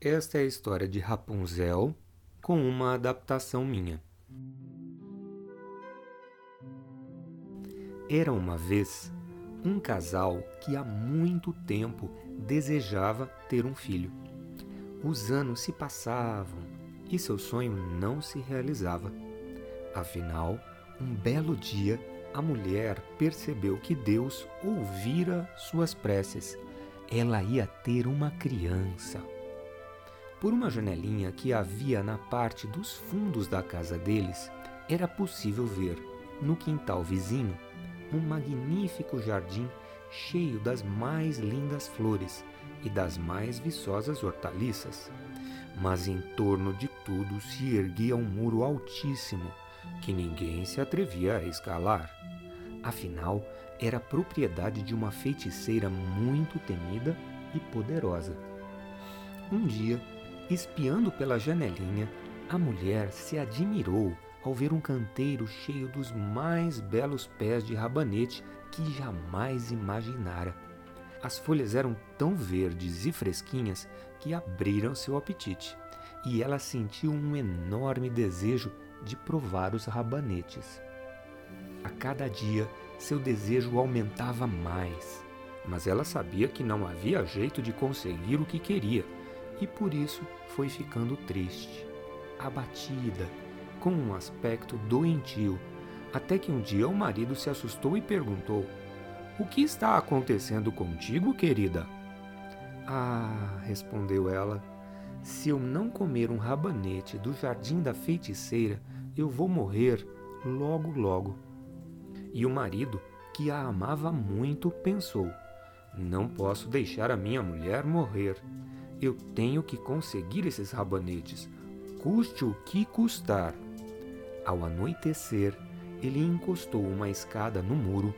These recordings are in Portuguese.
Esta é a história de Rapunzel com uma adaptação minha. Era uma vez um casal que há muito tempo desejava ter um filho. Os anos se passavam e seu sonho não se realizava. Afinal, um belo dia, a mulher percebeu que Deus ouvira suas preces. Ela ia ter uma criança. Por uma janelinha que havia na parte dos fundos da casa deles, era possível ver, no quintal vizinho, um magnífico jardim cheio das mais lindas flores e das mais viçosas hortaliças. Mas em torno de tudo se erguia um muro altíssimo que ninguém se atrevia a escalar. Afinal, era propriedade de uma feiticeira muito temida e poderosa. Um dia, Espiando pela janelinha, a mulher se admirou ao ver um canteiro cheio dos mais belos pés de rabanete que jamais imaginara. As folhas eram tão verdes e fresquinhas que abriram seu apetite, e ela sentiu um enorme desejo de provar os rabanetes. A cada dia, seu desejo aumentava mais, mas ela sabia que não havia jeito de conseguir o que queria e por isso foi ficando triste, abatida, com um aspecto doentio, até que um dia o marido se assustou e perguntou: O que está acontecendo contigo, querida? Ah, respondeu ela, se eu não comer um rabanete do jardim da feiticeira, eu vou morrer logo, logo. E o marido, que a amava muito, pensou: Não posso deixar a minha mulher morrer. Eu tenho que conseguir esses rabanetes, custe o que custar. Ao anoitecer, ele encostou uma escada no muro,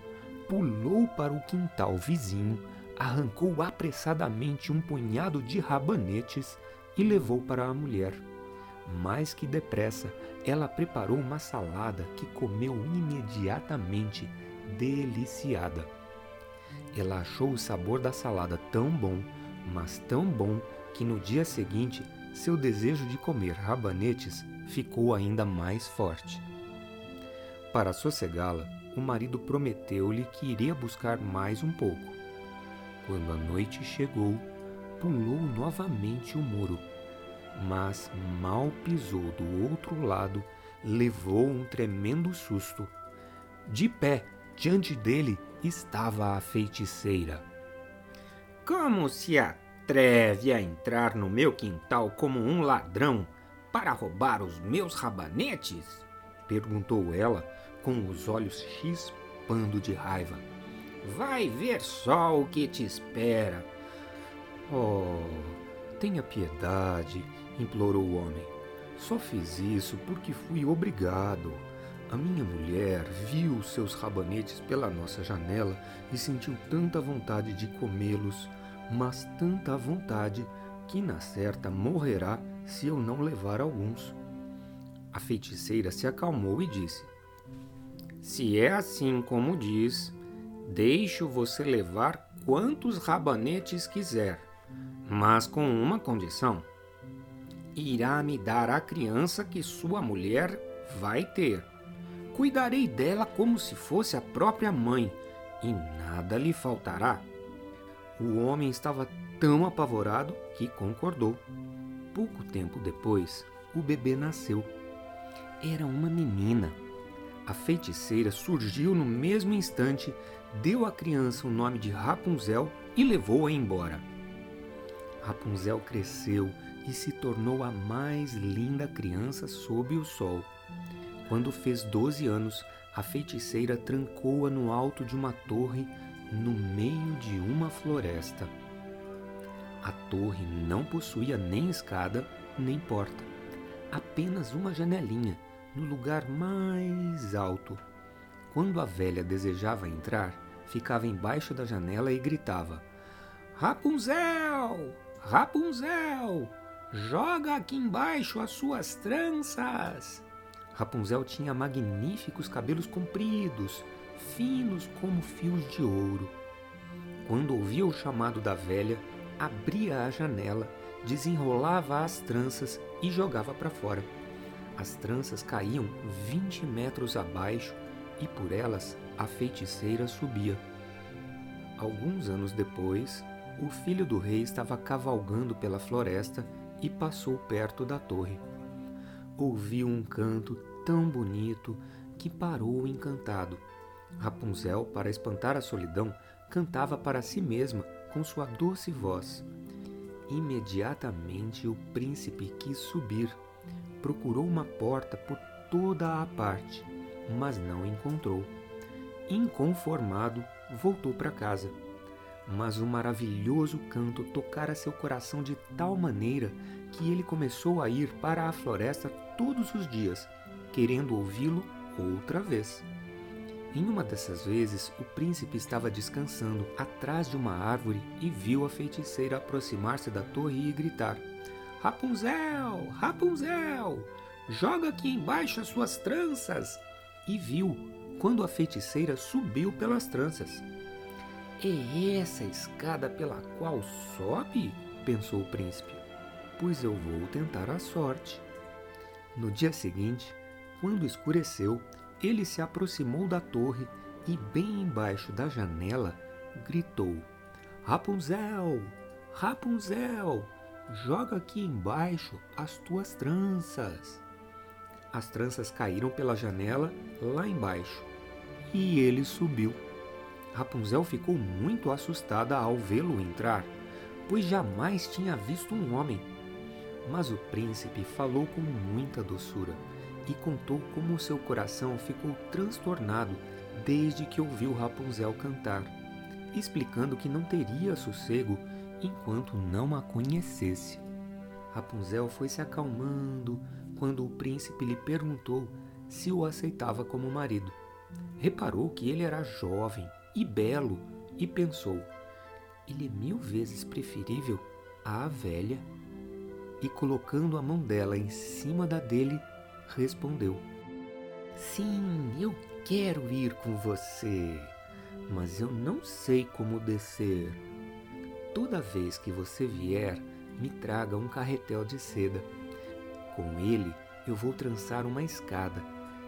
pulou para o quintal vizinho, arrancou apressadamente um punhado de rabanetes e levou para a mulher. Mais que depressa, ela preparou uma salada que comeu imediatamente, deliciada. Ela achou o sabor da salada tão bom mas tão bom que no dia seguinte seu desejo de comer rabanetes ficou ainda mais forte. Para sossegá-la, o marido prometeu-lhe que iria buscar mais um pouco. Quando a noite chegou, pulou novamente o muro, mas mal pisou do outro lado, levou um tremendo susto. De pé, diante dele, estava a feiticeira. Como se atreve a entrar no meu quintal como um ladrão para roubar os meus rabanetes? perguntou ela, com os olhos chispando de raiva. Vai ver só o que te espera. Oh, tenha piedade, implorou o homem. Só fiz isso porque fui obrigado. A minha mulher viu seus rabanetes pela nossa janela e sentiu tanta vontade de comê-los mas tanta vontade que na certa morrerá se eu não levar alguns. A feiticeira se acalmou e disse: Se é assim como diz, deixo você levar quantos rabanetes quiser, mas com uma condição: irá me dar a criança que sua mulher vai ter. Cuidarei dela como se fosse a própria mãe, e nada lhe faltará. O homem estava tão apavorado que concordou. Pouco tempo depois, o bebê nasceu. Era uma menina. A feiticeira surgiu no mesmo instante, deu à criança o nome de Rapunzel e levou-a embora. Rapunzel cresceu e se tornou a mais linda criança sob o sol. Quando fez 12 anos, a feiticeira trancou-a no alto de uma torre no meio de uma floresta. A torre não possuía nem escada nem porta, apenas uma janelinha no lugar mais alto. Quando a velha desejava entrar, ficava embaixo da janela e gritava: Rapunzel! Rapunzel! Joga aqui embaixo as suas tranças! Rapunzel tinha magníficos cabelos compridos, finos como fios de ouro. Quando ouvia o chamado da velha, abria a janela, desenrolava as tranças e jogava para fora. As tranças caíam 20 metros abaixo e por elas a feiticeira subia. Alguns anos depois, o filho do rei estava cavalgando pela floresta e passou perto da torre. Ouviu um canto tão bonito que parou encantado. Rapunzel, para espantar a solidão, cantava para si mesma com sua doce voz. Imediatamente o príncipe quis subir. Procurou uma porta por toda a parte, mas não encontrou. Inconformado, voltou para casa. Mas o maravilhoso canto tocara seu coração de tal maneira que ele começou a ir para a floresta todos os dias, querendo ouvi-lo outra vez. Em uma dessas vezes, o príncipe estava descansando atrás de uma árvore e viu a feiticeira aproximar-se da torre e gritar: Rapunzel! Rapunzel! Joga aqui embaixo as suas tranças! E viu quando a feiticeira subiu pelas tranças. É essa a escada pela qual sobe? pensou o príncipe. Pois eu vou tentar a sorte. No dia seguinte, quando escureceu, ele se aproximou da torre e, bem embaixo da janela, gritou: Rapunzel! Rapunzel! Joga aqui embaixo as tuas tranças. As tranças caíram pela janela lá embaixo e ele subiu. Rapunzel ficou muito assustada ao vê-lo entrar, pois jamais tinha visto um homem. Mas o príncipe falou com muita doçura e contou como seu coração ficou transtornado desde que ouviu Rapunzel cantar, explicando que não teria sossego enquanto não a conhecesse. Rapunzel foi se acalmando quando o príncipe lhe perguntou se o aceitava como marido. Reparou que ele era jovem e belo e pensou: ele é mil vezes preferível à velha. E colocando a mão dela em cima da dele, respondeu: Sim, eu quero ir com você, mas eu não sei como descer. Toda vez que você vier, me traga um carretel de seda. Com ele, eu vou trançar uma escada,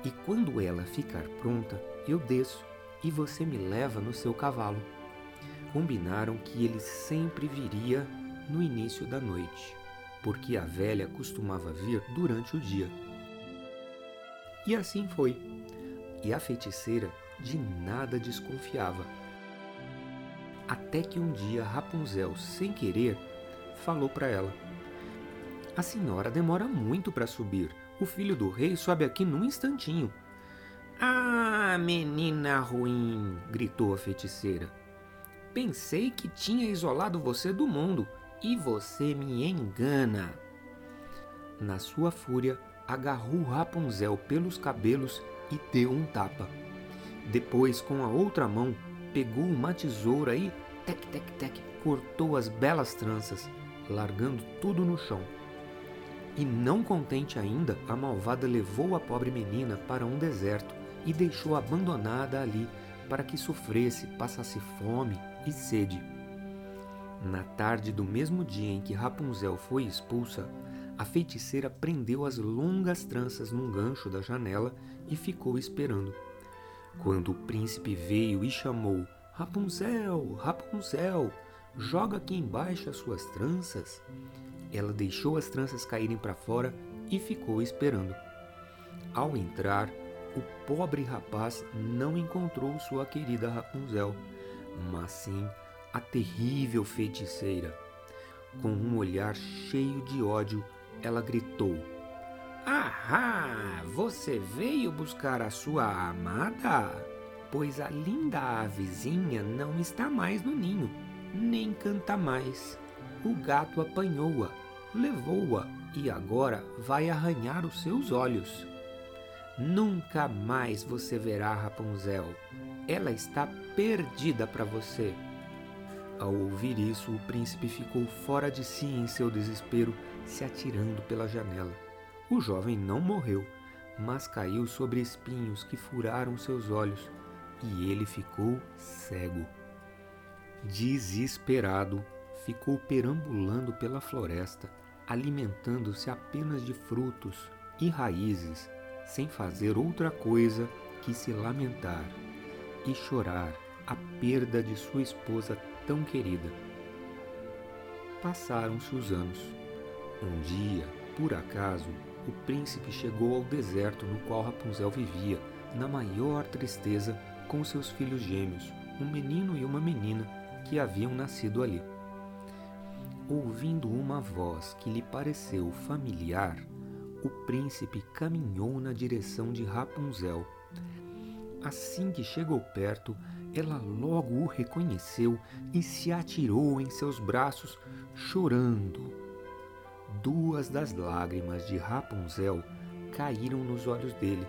e quando ela ficar pronta, eu desço e você me leva no seu cavalo. Combinaram que ele sempre viria no início da noite, porque a velha costumava vir durante o dia. E assim foi. E a feiticeira de nada desconfiava. Até que um dia Rapunzel, sem querer, falou para ela: A senhora demora muito para subir. O filho do rei sobe aqui num instantinho. Ah, menina ruim! gritou a feiticeira. Pensei que tinha isolado você do mundo e você me engana. Na sua fúria, agarrou Rapunzel pelos cabelos e deu um tapa. Depois, com a outra mão, pegou uma tesoura e, tec, tec, tec, cortou as belas tranças, largando tudo no chão. E não contente ainda, a malvada levou a pobre menina para um deserto e deixou abandonada ali para que sofresse, passasse fome e sede. Na tarde do mesmo dia em que Rapunzel foi expulsa, a feiticeira prendeu as longas tranças num gancho da janela e ficou esperando. Quando o príncipe veio e chamou: Rapunzel, Rapunzel, joga aqui embaixo as suas tranças. Ela deixou as tranças caírem para fora e ficou esperando. Ao entrar, o pobre rapaz não encontrou sua querida Rapunzel, mas sim a terrível feiticeira. Com um olhar cheio de ódio, ela gritou: Ahá! Você veio buscar a sua amada? Pois a linda avezinha não está mais no ninho, nem canta mais. O gato apanhou-a, levou-a e agora vai arranhar os seus olhos. Nunca mais você verá Rapunzel. Ela está perdida para você. Ao ouvir isso, o príncipe ficou fora de si em seu desespero se atirando pela janela. O jovem não morreu, mas caiu sobre espinhos que furaram seus olhos e ele ficou cego. Desesperado, ficou perambulando pela floresta, alimentando-se apenas de frutos e raízes, sem fazer outra coisa que se lamentar e chorar a perda de sua esposa tão querida. Passaram-se os anos. Um dia, por acaso, o príncipe chegou ao deserto no qual Rapunzel vivia, na maior tristeza, com seus filhos gêmeos, um menino e uma menina, que haviam nascido ali. Ouvindo uma voz que lhe pareceu familiar, o príncipe caminhou na direção de Rapunzel. Assim que chegou perto, ela logo o reconheceu e se atirou em seus braços, chorando. Duas das lágrimas de Rapunzel caíram nos olhos dele,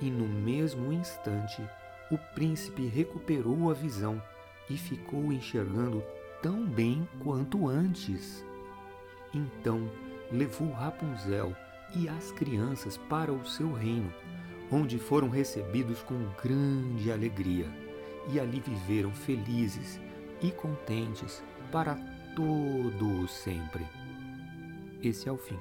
e no mesmo instante o príncipe recuperou a visão e ficou enxergando tão bem quanto antes. Então levou Rapunzel e as crianças para o seu reino, onde foram recebidos com grande alegria, e ali viveram felizes e contentes para todo o sempre. Esse é o fim.